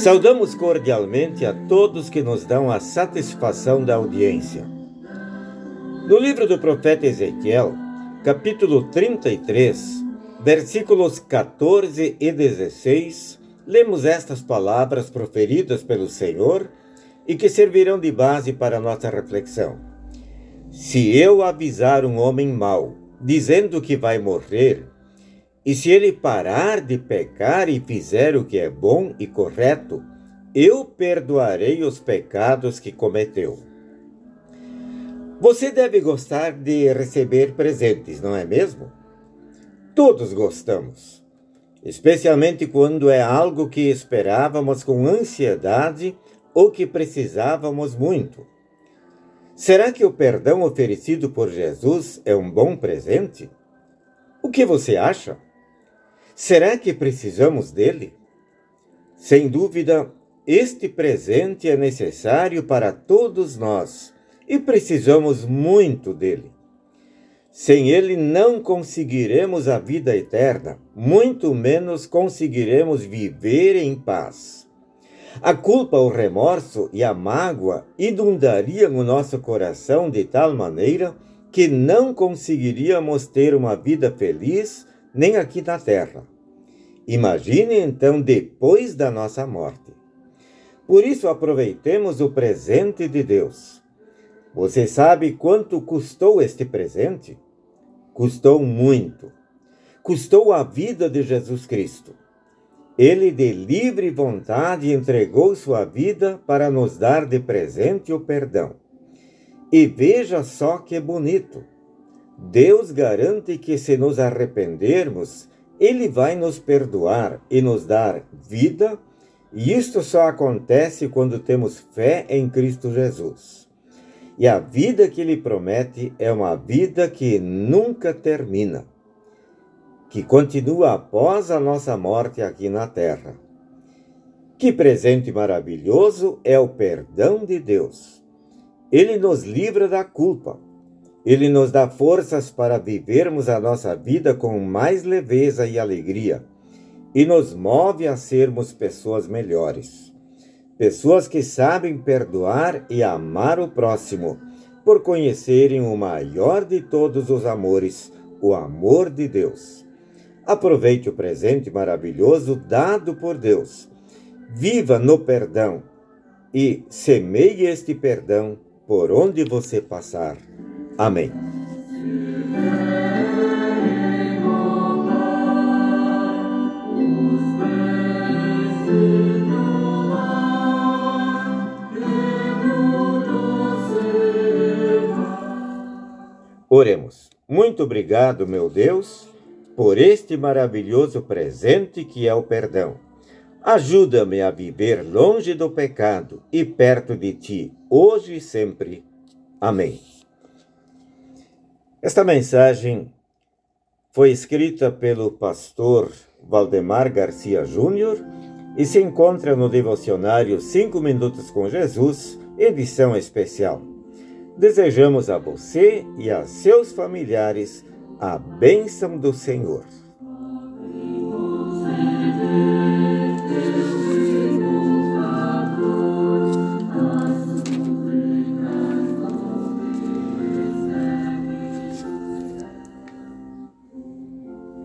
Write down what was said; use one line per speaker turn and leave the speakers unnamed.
Saudamos cordialmente a todos que nos dão a satisfação da audiência. No livro do profeta Ezequiel, capítulo 33, versículos 14 e 16, lemos estas palavras proferidas pelo Senhor e que servirão de base para nossa reflexão. Se eu avisar um homem mau, dizendo que vai morrer, e se ele parar de pecar e fizer o que é bom e correto, eu perdoarei os pecados que cometeu. Você deve gostar de receber presentes, não é mesmo? Todos gostamos, especialmente quando é algo que esperávamos com ansiedade ou que precisávamos muito. Será que o perdão oferecido por Jesus é um bom presente? O que você acha? Será que precisamos dele? Sem dúvida, este presente é necessário para todos nós e precisamos muito dele. Sem ele não conseguiremos a vida eterna, muito menos conseguiremos viver em paz. A culpa, o remorso e a mágoa inundariam o nosso coração de tal maneira que não conseguiríamos ter uma vida feliz nem aqui na terra. Imagine então depois da nossa morte. Por isso, aproveitemos o presente de Deus. Você sabe quanto custou este presente? Custou muito. Custou a vida de Jesus Cristo. Ele, de livre vontade, entregou sua vida para nos dar de presente o perdão. E veja só que bonito. Deus garante que, se nos arrependermos, Ele vai nos perdoar e nos dar vida, e isto só acontece quando temos fé em Cristo Jesus. E a vida que Ele promete é uma vida que nunca termina, que continua após a nossa morte aqui na terra. Que presente maravilhoso é o perdão de Deus! Ele nos livra da culpa. Ele nos dá forças para vivermos a nossa vida com mais leveza e alegria e nos move a sermos pessoas melhores. Pessoas que sabem perdoar e amar o próximo, por conhecerem o maior de todos os amores, o amor de Deus. Aproveite o presente maravilhoso dado por Deus. Viva no perdão e semeie este perdão por onde você passar. Amém. Oremos. Muito obrigado, meu Deus, por este maravilhoso presente que é o perdão. Ajuda-me a viver longe do pecado e perto de ti, hoje e sempre. Amém. Esta mensagem foi escrita pelo pastor Valdemar Garcia Júnior e se encontra no devocionário Cinco Minutos com Jesus, edição especial. Desejamos a você e a seus familiares a bênção do Senhor.